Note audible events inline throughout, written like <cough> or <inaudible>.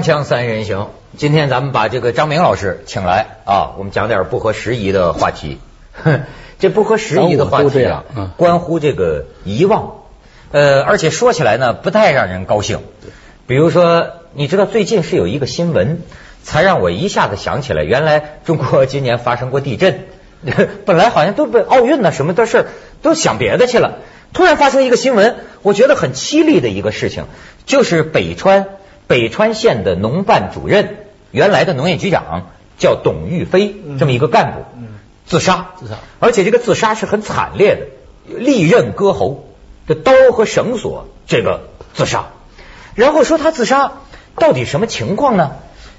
锵锵三人行，今天咱们把这个张明老师请来啊，我们讲点不合时宜的话题。<laughs> 这不合时宜的话题啊，关乎这个遗忘，呃，而且说起来呢，不太让人高兴。比如说，你知道最近是有一个新闻，才让我一下子想起来，原来中国今年发生过地震，<laughs> 本来好像都被奥运呢什么的事都想别的去了，突然发生一个新闻，我觉得很凄厉的一个事情，就是北川。北川县的农办主任，原来的农业局长叫董玉飞，这么一个干部，自杀，自杀，而且这个自杀是很惨烈的，利刃割喉，这刀和绳索，这个自杀。然后说他自杀到底什么情况呢？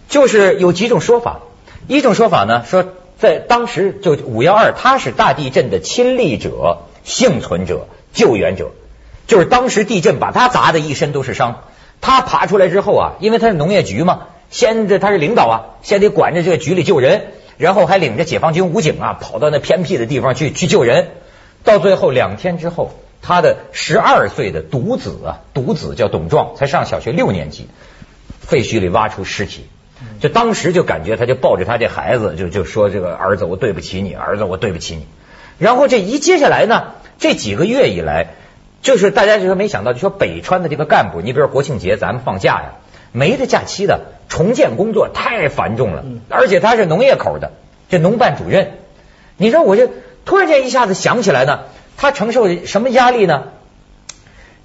就是有几种说法，一种说法呢说在当时就五幺二，他是大地震的亲历者、幸存者、救援者，就是当时地震把他砸的一身都是伤。他爬出来之后啊，因为他是农业局嘛，先这他是领导啊，先得管着这个局里救人，然后还领着解放军武警啊，跑到那偏僻的地方去去救人。到最后两天之后，他的十二岁的独子啊，独子叫董壮，才上小学六年级，废墟里挖出尸体，就当时就感觉他就抱着他这孩子，就就说这个儿子我对不起你，儿子我对不起你。然后这一接下来呢，这几个月以来。就是大家就说没想到，就说北川的这个干部，你比如说国庆节咱们放假呀，没这假期的重建工作太繁重了，而且他是农业口的，这农办主任，你说我就突然间一下子想起来呢，他承受什么压力呢？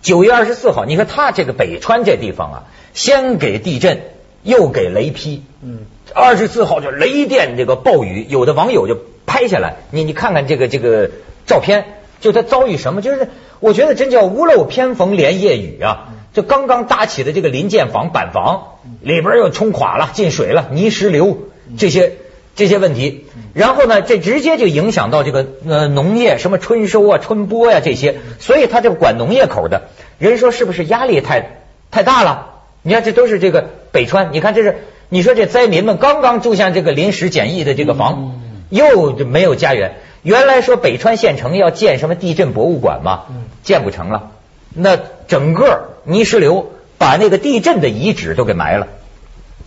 九月二十四号，你说他这个北川这地方啊，先给地震，又给雷劈，嗯，二十四号就雷电这个暴雨，有的网友就拍下来，你你看看这个这个照片。就他遭遇什么，就是我觉得真叫屋漏偏逢连夜雨啊！就刚刚搭起的这个临建房板房里边又冲垮了，进水了，泥石流这些这些问题，然后呢，这直接就影响到这个呃农业什么春收啊、春播呀这些，所以他这个管农业口的。人说是不是压力太太大了？你看这都是这个北川，你看这是你说这灾民们刚刚住下这个临时简易的这个房，又没有家园。原来说北川县城要建什么地震博物馆嘛，建不成了。那整个泥石流把那个地震的遗址都给埋了，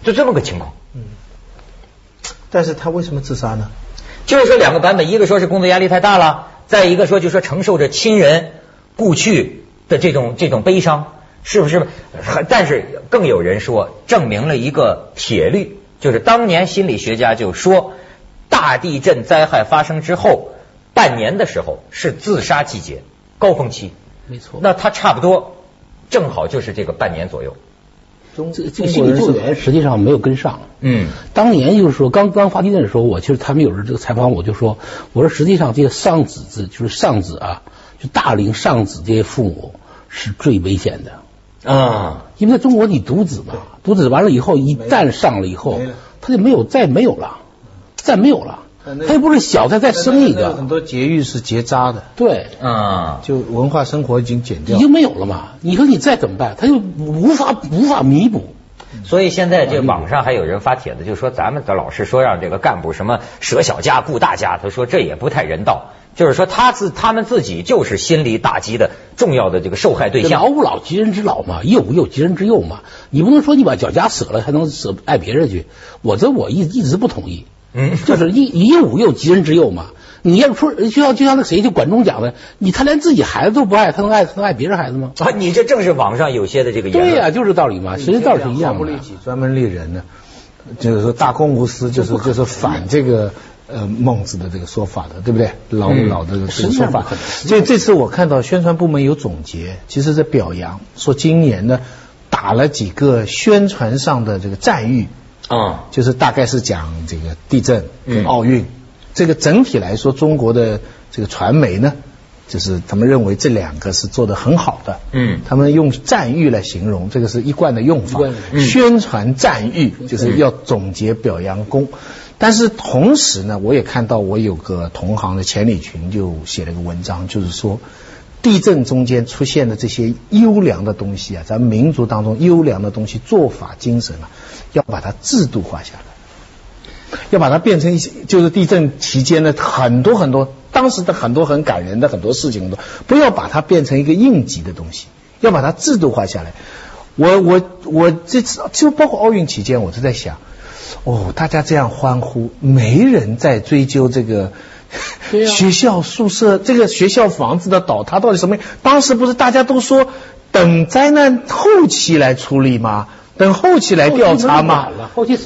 就这么个情况。嗯，但是他为什么自杀呢？就是说两个版本，一个说是工作压力太大了，再一个说就说承受着亲人故去的这种这种悲伤，是不是？但是更有人说证明了一个铁律，就是当年心理学家就说。大地震灾害发生之后半年的时候是自杀季节高峰期，没错。那他差不多正好就是这个半年左右。中这这个心理救援实际上没有跟上。嗯，当年就是说刚刚发地震的时候，我其实他们有人这个采访我就说，我说实际上这些丧子子就是丧子啊，就大龄丧子这些父母是最危险的啊，因为在中国你独子嘛，独子完了以后一旦上了以后，他就没有再没有了。再没有了，他又不是小，再再生一个。很多节育是结扎的，对，啊，就文化生活已经减掉，已经没有了嘛。你说你再怎么办，他就无法无法弥补。所以现在这网上还有人发帖子，就说咱们的老师说让这个干部什么舍小家顾大家，他说这也不太人道。就是说他自他们自己就是心理打击的重要的这个受害对象。老吾老及人之老嘛，幼吾幼及人之幼嘛。你不能说你把脚家舍了还能舍爱别人去，我这我一一直不同意。嗯，就是以以武诱及人之诱嘛。你要说就像就像那谁就管仲讲的，你他连自己孩子都不爱，他能爱他能爱别人孩子吗？啊，你这正是网上有些的这个言论对呀，就是道理嘛，其实道理是一样的。不利己，专门利人呢，就是说大公无私，就是就是反这个呃孟子的这个说法的，对不对？老老的这个说法。所以这次我看到宣传部门有总结，其实在表扬，说今年呢打了几个宣传上的这个赞誉。啊，就是大概是讲这个地震跟奥运，这个整体来说，中国的这个传媒呢，就是他们认为这两个是做的很好的。嗯，他们用赞誉来形容，这个是一贯的用法。宣传赞誉就是要总结表扬功，但是同时呢，我也看到我有个同行的钱理群就写了个文章，就是说。地震中间出现的这些优良的东西啊，咱们民族当中优良的东西、做法、精神啊，要把它制度化下来，要把它变成一些，就是地震期间的很多很多当时的很多很感人的很多事情，都不要把它变成一个应急的东西，要把它制度化下来。我我我这次就包括奥运期间，我就在想，哦，大家这样欢呼，没人在追究这个学校宿舍这个学校房子的倒塌到底什么？当时不是大家都说等灾难后期来处理吗？等后期来调查嘛，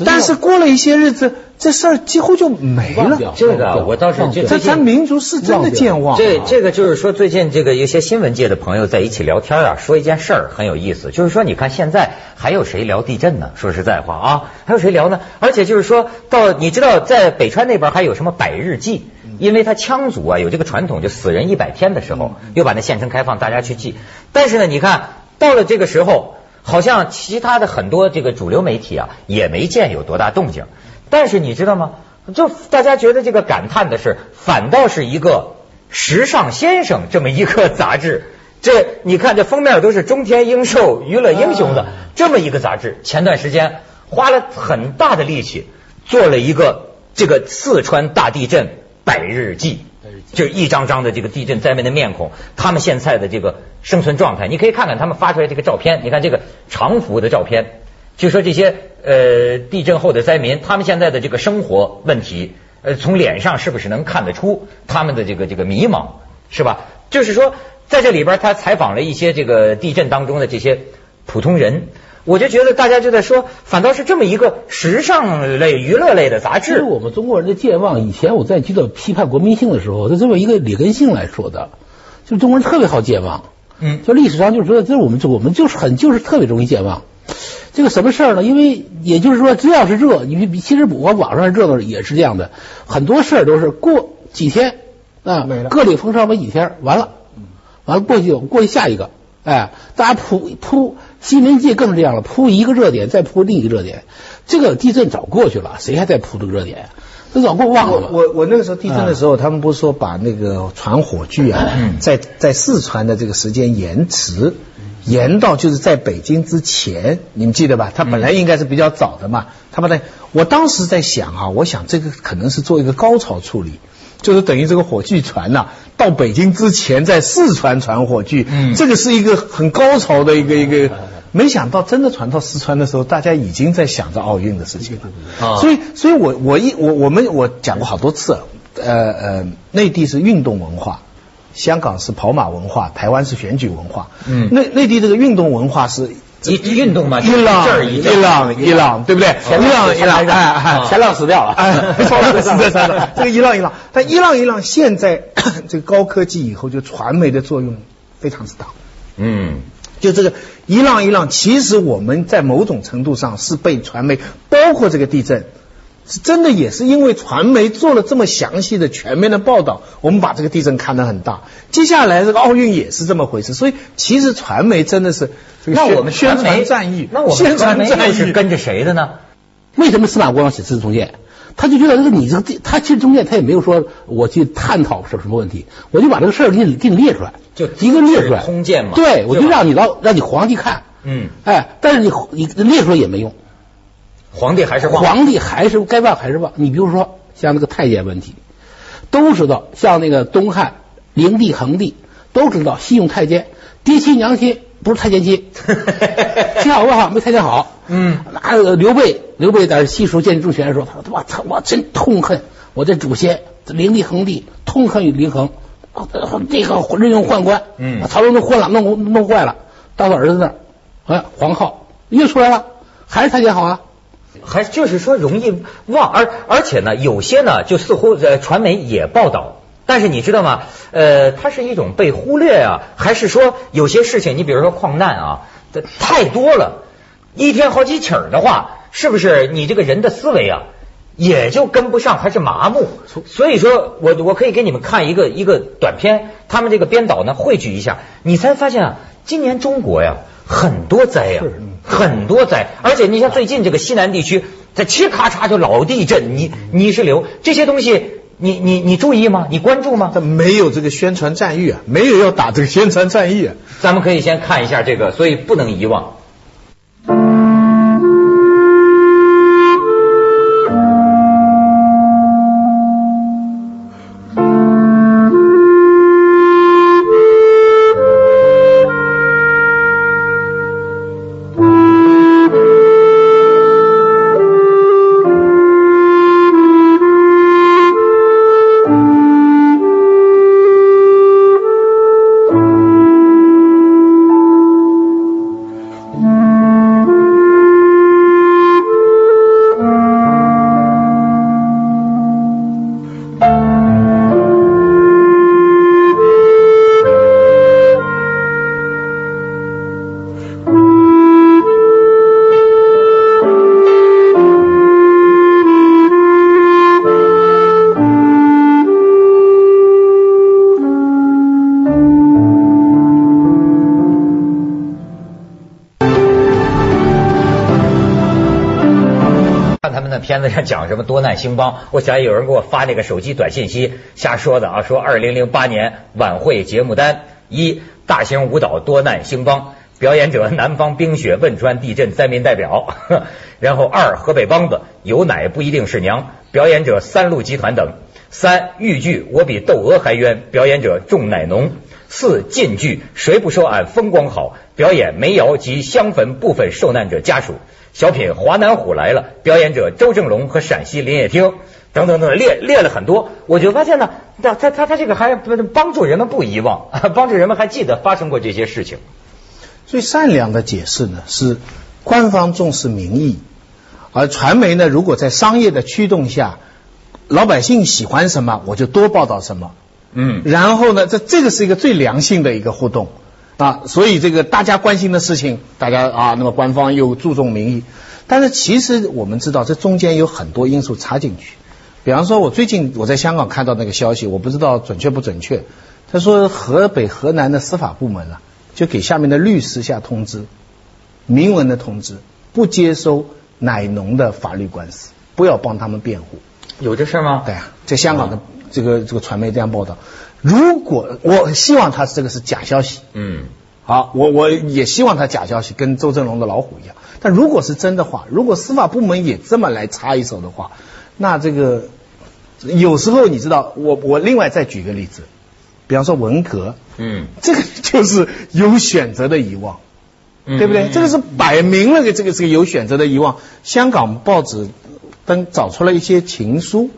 但是过了一些日子，这事儿几乎就没了。这个我倒是觉得，咱民族是真的健忘。这这个就是说，最近这个一些新闻界的朋友在一起聊天啊，说一件事儿很有意思，就是说，你看现在还有谁聊地震呢？说实在话啊，还有谁聊呢？而且就是说到，你知道在北川那边还有什么百日祭？因为他羌族啊有这个传统，就死人一百天的时候，又把那县城开放，大家去祭。但是呢，你看到了这个时候。好像其他的很多这个主流媒体啊，也没见有多大动静。但是你知道吗？就大家觉得这个感叹的是，反倒是一个时尚先生这么一个杂志。<laughs> 这你看，这封面都是中天英寿娱乐英雄的这么一个杂志。前段时间花了很大的力气做了一个这个四川大地震百日记。就是一张张的这个地震灾民的面孔，他们现在的这个生存状态，你可以看看他们发出来这个照片。你看这个长幅的照片，就说这些呃地震后的灾民，他们现在的这个生活问题，呃从脸上是不是能看得出他们的这个这个迷茫，是吧？就是说在这里边，他采访了一些这个地震当中的这些普通人。我就觉得大家就在说，反倒是这么一个时尚类、娱乐类的杂志。我们中国人的健忘，以前我在记得批判国民性的时候，就这么一个李根性来说的，就中国人特别好健忘。嗯，就历史上就是说，这我们我们就是很就是特别容易健忘。这个什么事儿呢？因为也就是说，只要是热，你其实我网上热闹也是这样的，很多事儿都是过几天啊，各领风骚没几天，完了，完了过去过去下一个，哎，大家扑扑。新闻界更是这样了，铺一个热点，再铺另一个热点。这个地震早过去了，谁还在铺这个热点？这早过忘了。我我那个时候地震的时候，他们不是说把那个传火炬啊，在在四川的这个时间延迟，延到就是在北京之前，你们记得吧？他本来应该是比较早的嘛。他把它，我当时在想啊，我想这个可能是做一个高潮处理。就是等于这个火炬船呐，到北京之前在四川传火炬，嗯，这个是一个很高潮的一个一个，没想到真的传到四川的时候，大家已经在想着奥运的事情了。所以，所以我我一我我们我讲过好多次，呃呃，内地是运动文化，香港是跑马文化，台湾是选举文化，嗯，内内地这个运动文化是。一运动嘛，伊朗伊朗伊朗，对不对？伊朗伊朗，哎哎，前浪死掉了，哎，<laughs> 死在山上。这个伊朗伊朗，但伊朗伊朗现在 <clears throat> 这个高科技以后，就传媒的作用非常之大。嗯，就这个伊朗伊朗，其实我们在某种程度上是被传媒，包括这个地震。是真的，也是因为传媒做了这么详细的、全面的报道，我们把这个地震看得很大。接下来这个奥运也是这么回事，所以其实传媒真的是那我们宣传战役，那我们传媒是跟着谁的呢？为什么司马光写《资治通鉴》？他就觉得这个你这个他其实中间他也没有说我去探讨什什么问题，我就把这个事儿给你给你列出来，就一个列出来通鉴嘛。对，我就让你老让你皇帝看，嗯，哎，但是你你列出来也没用。皇帝还是忘，皇帝还是该忘还是忘。你比如说像那个太监问题，都知道，像那个东汉灵帝、恒帝都知道信用太监，爹亲娘亲不是太监亲，<laughs> 亲好不好？没太监好。嗯，那刘备，刘备在西蜀建立政权的时候，他说：“我操，我真痛恨我的祖先灵帝、恒帝，痛恨于灵恒，这个任用宦官，嗯，曹操都混了，弄弄坏了，到他儿子那儿，哎，皇号又出来了，还是太监好啊。”还就是说容易忘，而而且呢，有些呢就似乎呃传媒也报道，但是你知道吗？呃，它是一种被忽略啊，还是说有些事情，你比如说矿难啊，太多了，一天好几起儿的话，是不是你这个人的思维啊也就跟不上，还是麻木？所以说我我可以给你们看一个一个短片，他们这个编导呢汇聚一下，你才发现啊，今年中国呀。很多灾呀，很多灾，而且你像最近这个西南地区，在嘁咔嚓就老地震，泥泥石流这些东西，你你你注意吗？你关注吗？他没有这个宣传战役啊，没有要打这个宣传战役啊。咱们可以先看一下这个，所以不能遗忘。那片子上讲什么多难兴邦，我想有人给我发那个手机短信息，瞎说的啊，说二零零八年晚会节目单一大型舞蹈多难兴邦，表演者南方冰雪汶川地震灾民代表，<laughs> 然后二河北梆子有奶不一定是娘，表演者三鹿集团等。三豫剧我比窦娥还冤，表演者仲乃农。四晋剧谁不说俺风光好，表演煤窑及香坟部分受难者家属。小品华南虎来了，表演者周正龙和陕西林业厅等等等列列了很多，我就发现呢，他他他他这个还帮助人们不遗忘，<laughs> 帮助人们还记得发生过这些事情。最善良的解释呢是官方重视民意，而传媒呢如果在商业的驱动下。老百姓喜欢什么，我就多报道什么。嗯，然后呢，这这个是一个最良性的一个互动啊，所以这个大家关心的事情，大家啊，那么官方又注重民意，但是其实我们知道这中间有很多因素插进去。比方说，我最近我在香港看到那个消息，我不知道准确不准确。他说河北、河南的司法部门啊，就给下面的律师下通知，明文的通知，不接收奶农的法律官司，不要帮他们辩护。有这事吗？对啊，在香港的这个这个传媒这样报道。如果我希望他这个是假消息，嗯，好，我我也希望他假消息，跟周正龙的老虎一样。但如果是真的话，如果司法部门也这么来插一手的话，那这个有时候你知道，我我另外再举个例子，比方说文革，嗯，这个就是有选择的遗忘，对不对？这个是摆明了的，这个是个有选择的遗忘。香港报纸。登找出了一些情书，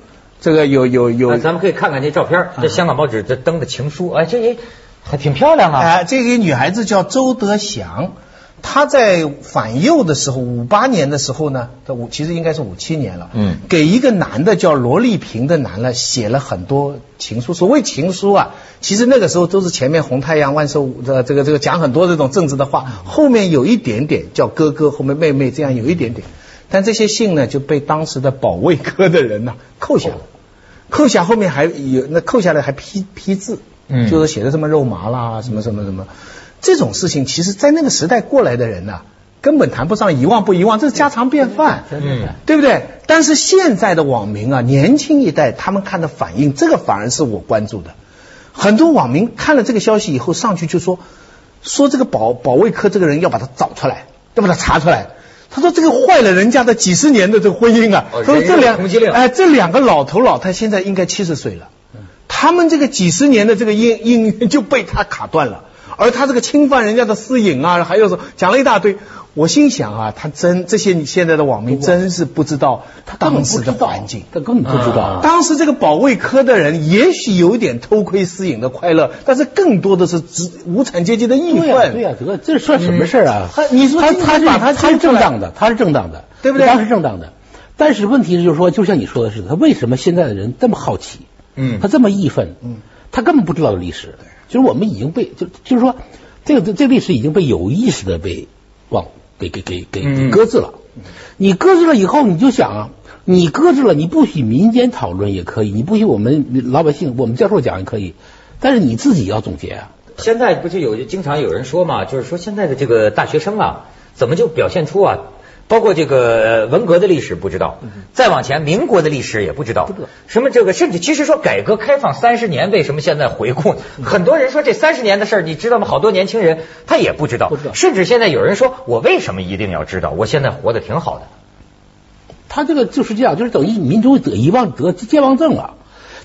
这个有有有，咱们可以看看这照片，这香港报纸这登的情书，哎，这也还挺漂亮啊。哎，这个女孩子叫周德祥，她在反右的时候，五八年的时候呢，五其实应该是五七年了，嗯，给一个男的叫罗丽萍的男的写了很多情书。所谓情书啊，其实那个时候都是前面红太阳万寿的这个这个讲很多这种政治的话，后面有一点点叫哥哥，后面妹妹这样有一点点。但这些信呢，就被当时的保卫科的人呢扣下了，扣下后面还有那扣下来还批批字，嗯，就是写的什么肉麻啦，什么什么什么，这种事情，其实，在那个时代过来的人呢，根本谈不上遗忘不遗忘，这是家常便饭，嗯，对不对？但是现在的网民啊，年轻一代他们看的反应，这个反而是我关注的。很多网民看了这个消息以后，上去就说说这个保保卫科这个人要把他找出来，要把他查出来。他说：“这个坏了人家的几十年的这个婚姻啊！他说这两哎，这两个老头老太现在应该七十岁了，他们这个几十年的这个姻姻缘就被他卡断了，而他这个侵犯人家的私隐啊，还有说讲了一大堆。”我心想啊，他真这些你现在的网民真是不知道他当时的环境，他根本不知道。当时这个保卫科的人也许有点偷窥私隐的快乐，但是更多的是资无产阶级的义愤。对呀，这这算什么事啊？他你说他他是他是正当的，他是正当的，对不对？他是正当的。但是问题就是说，就像你说的似的，他为什么现在的人这么好奇？嗯，他这么义愤？嗯，他根本不知道历史。就是我们已经被就就是说，这个这历史已经被有意识的被忘。给给给给给搁置了，你搁置了以后，你就想啊，你搁置了，你不许民间讨论也可以，你不许我们老百姓、我们教授讲也可以，但是你自己要总结啊。现在不就有经常有人说嘛，就是说现在的这个大学生啊，怎么就表现出啊？包括这个文革的历史不知道，再往前民国的历史也不知道，什么这个甚至其实说改革开放三十年，为什么现在回顾？很多人说这三十年的事儿，你知道吗？好多年轻人他也不知道，甚至现在有人说我为什么一定要知道？我现在活得挺好的。他这个就是这样，就是等于民族得遗忘得健忘症了。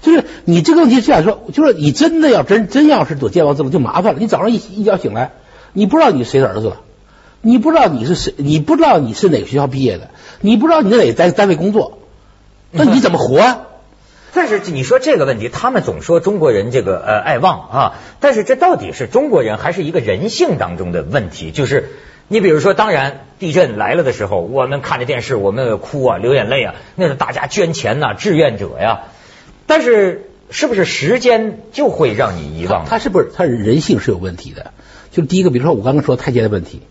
就是你这个问题是这样说，就是你真的要真真要是得健忘症了，就麻烦了。你早上一一觉醒来，你不知道你谁的儿子了。你不知道你是谁，你不知道你是哪个学校毕业的，你不知道你在哪个单单位工作，那你怎么活？啊？<laughs> 但是你说这个问题，他们总说中国人这个呃爱忘啊，但是这到底是中国人还是一个人性当中的问题？就是你比如说，当然地震来了的时候，我们看着电视，我们哭啊，流眼泪啊，那是大家捐钱呐，志愿者呀。但是是不是时间就会让你遗忘？他是不是他人性是有问题的？就第一个，比如说我刚刚说太监的问题。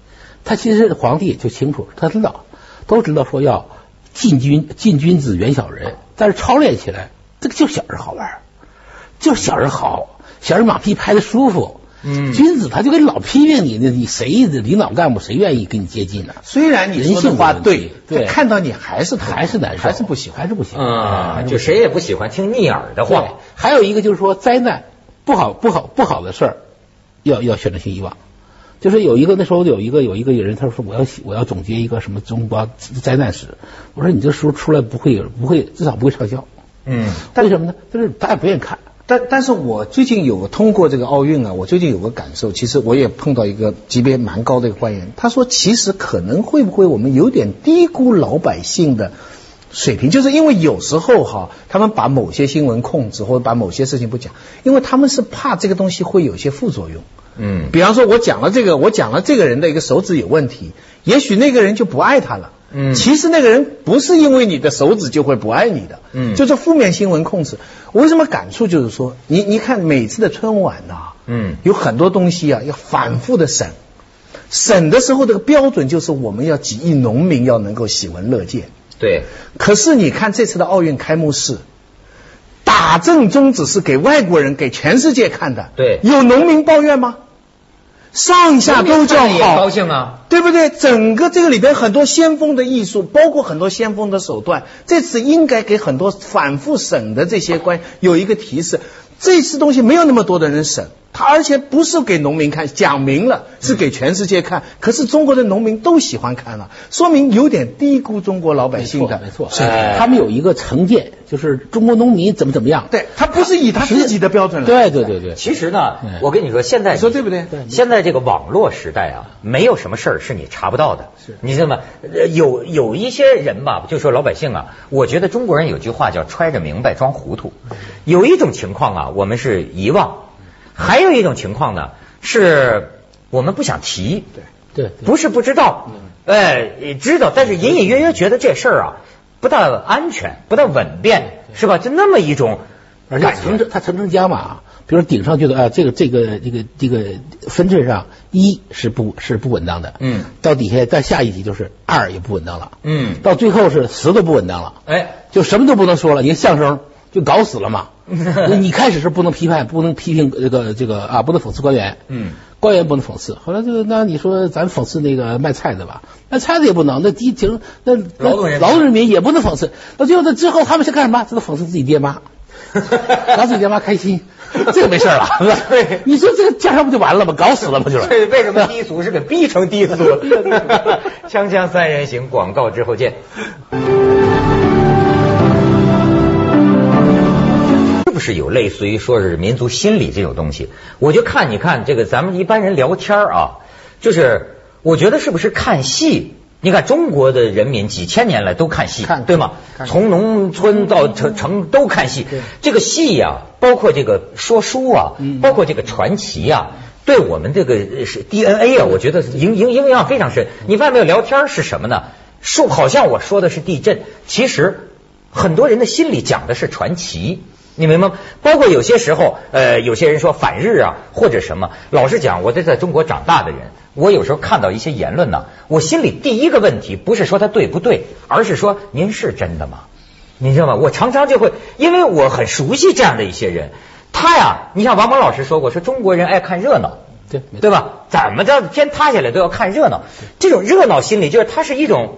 他其实皇帝就清楚，他知道，都知道说要禁君禁君子远小人，但是操练起来，这个就小人好玩，就小人好，小人马屁拍的舒服，嗯，君子他就跟老批评你，那你谁领导干部谁愿意跟你接近呢？虽然你说的话对，对，看到你还是还是难受，还是不喜欢，还是不喜欢。啊，就谁也不喜欢听逆耳的话。还有一个就是说灾难不好不好不好的事儿，要要选择性遗忘。就是有一个那时候有一个有一个人，他说我要我要总结一个什么中国灾难史。我说你这书出来不会不会至少不会畅销。嗯，为什么呢？就是大家不愿意看。但但是我最近有通过这个奥运啊，我最近有个感受，其实我也碰到一个级别蛮高的一个官员，他说其实可能会不会我们有点低估老百姓的水平，就是因为有时候哈，他们把某些新闻控制或者把某些事情不讲，因为他们是怕这个东西会有些副作用。嗯，比方说我讲了这个，我讲了这个人的一个手指有问题，也许那个人就不爱他了。嗯，其实那个人不是因为你的手指就会不爱你的，嗯，就是负面新闻控制。我为什么感触就是说，你你看每次的春晚呐，嗯，有很多东西啊要反复的审，审的时候这个标准就是我们要几亿农民要能够喜闻乐见。对。可是你看这次的奥运开幕式，打正宗只是给外国人给全世界看的。对。有农民抱怨吗？上下都叫好，高兴啊，对不对？整个这个里边很多先锋的艺术，包括很多先锋的手段，这次应该给很多反复审的这些官有一个提示。这次东西没有那么多的人审，他而且不是给农民看，讲明了是给全世界看。可是中国的农民都喜欢看了，说明有点低估中国老百姓的。没错，他们有一个成见，就是中国农民怎么怎么样。对他不是以他自己的标准来。对对对对。其实呢，我跟你说，现在你说对不对？现在这个网络时代啊，没有什么事儿是你查不到的。是你知道吗？有有一些人吧，就说老百姓啊，我觉得中国人有句话叫揣着明白装糊涂。有一种情况啊。我们是遗忘，还有一种情况呢，是我们不想提。对对，不是不知道，哎，知道，但是隐隐约约觉得这事儿啊不大安全，不大稳便，是吧？就那么一种，而且层层它层层加码。比如顶上觉得啊，这个这个这个这个分寸上一是不是不稳当的，嗯，到底下再下一级就是二也不稳当了，嗯，到最后是十都不稳当了，哎，就什么都不能说了，你相声就搞死了嘛。<laughs> 你开始是不能批判，不能批评这个这个啊，不能讽刺官员。嗯，官员不能讽刺。后来就那你说咱讽刺那个卖菜的吧，卖菜的也不能。那低情那劳动人劳动人民也不能讽刺。那最后那之后他们是干什么？这都讽刺自己爹妈，<laughs> 让自己爹妈开心，这个没事了。对，你说这个加上不就完了吗？搞死了不？就是。对，为什么低俗是给逼成低俗？<laughs> 锵锵三人行，广告之后见。是有类似于说是民族心理这种东西，我就看你看这个咱们一般人聊天啊，就是我觉得是不是看戏？你看中国的人民几千年来都看戏，对吗？从农村到城城都看戏。这个戏呀，包括这个说书啊，包括这个传奇啊，对我们这个是 DNA 啊，我觉得影影影响非常深。你发现没有？聊天是什么呢？说好像我说的是地震，其实很多人的心里讲的是传奇。你明白吗？包括有些时候，呃，有些人说反日啊，或者什么。老实讲，我这在中国长大的人，我有时候看到一些言论呢，我心里第一个问题不是说他对不对，而是说您是真的吗？你知道吗？我常常就会，因为我很熟悉这样的一些人，他呀，你像王蒙老师说过，说中国人爱看热闹，对对吧？怎么着天塌下来都要看热闹，这种热闹心理就是他是一种，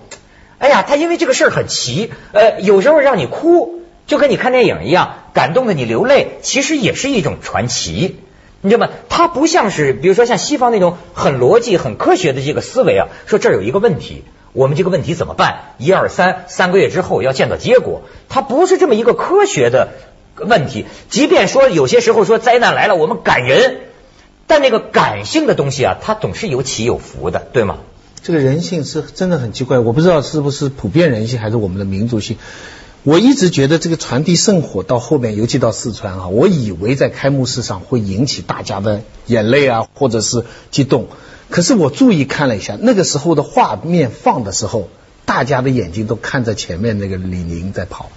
哎呀，他因为这个事儿很奇，呃，有时候让你哭。就跟你看电影一样，感动的你流泪，其实也是一种传奇，你知道吗？它不像是，比如说像西方那种很逻辑、很科学的这个思维啊，说这儿有一个问题，我们这个问题怎么办？一二三，三个月之后要见到结果，它不是这么一个科学的问题。即便说有些时候说灾难来了，我们感人，但那个感性的东西啊，它总是有起有伏的，对吗？这个人性是真的很奇怪，我不知道是不是普遍人性，还是我们的民族性。我一直觉得这个传递圣火到后面，尤其到四川啊，我以为在开幕式上会引起大家的眼泪啊，或者是激动。可是我注意看了一下，那个时候的画面放的时候，大家的眼睛都看着前面那个李宁在跑。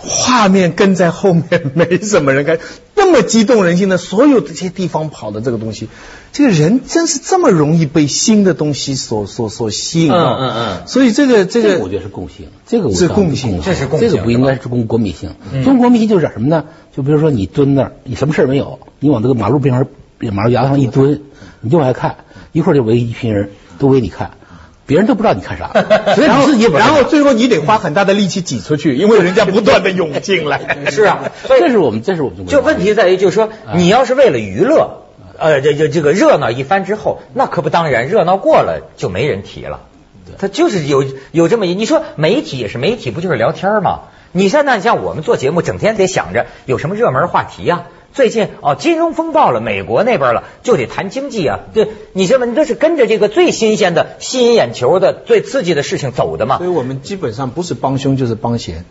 画面跟在后面，没什么人看，那么激动人心的，所有这些地方跑的这个东西，这个人真是这么容易被新的东西所所所吸引到。嗯嗯嗯。所以这个这个，我觉得是共性，这个是共性，这是共性，这个不应该是公国民性。中国民性就是什么呢？就比如说你蹲那儿，你什么事儿没有，你往这个马路边上马路牙子上一蹲，你就往下看，一会儿就围一群人都围你看。别人都不知道你看啥，<laughs> 然后然后最后你得花很大的力气挤出去，因为人家不断的涌进来。<laughs> 是啊，这是我们，这是我们。就问题在于，就是说，你要是为了娱乐，呃，这这这个热闹一番之后，那可不当然，热闹过了就没人提了。他就是有有这么一，你说媒体也是媒体，不就是聊天吗？你现在像我们做节目，整天得想着有什么热门话题呀。最近哦，金融风暴了，美国那边了，就得谈经济啊。对，你这么都是跟着这个最新鲜的、吸引眼球的、最刺激的事情走的嘛。所以我们基本上不是帮凶就是帮闲，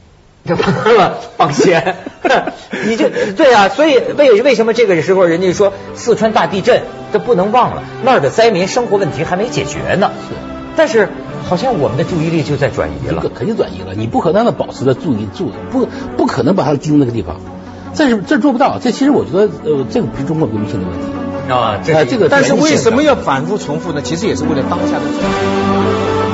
这 <laughs> 帮闲。<laughs> 你就对啊，所以为为什么这个时候人家说四川大地震，这不能忘了那儿的灾民生活问题还没解决呢。是，但是好像我们的注意力就在转移了，肯定转移了。你不可能的保持着注意住，不不可能把它盯那个地方。这是这做不到，这其实我觉得呃，这个不是中国革命性的问题啊，这这个，但是为什么要反复重复呢？其实也是为了当下的。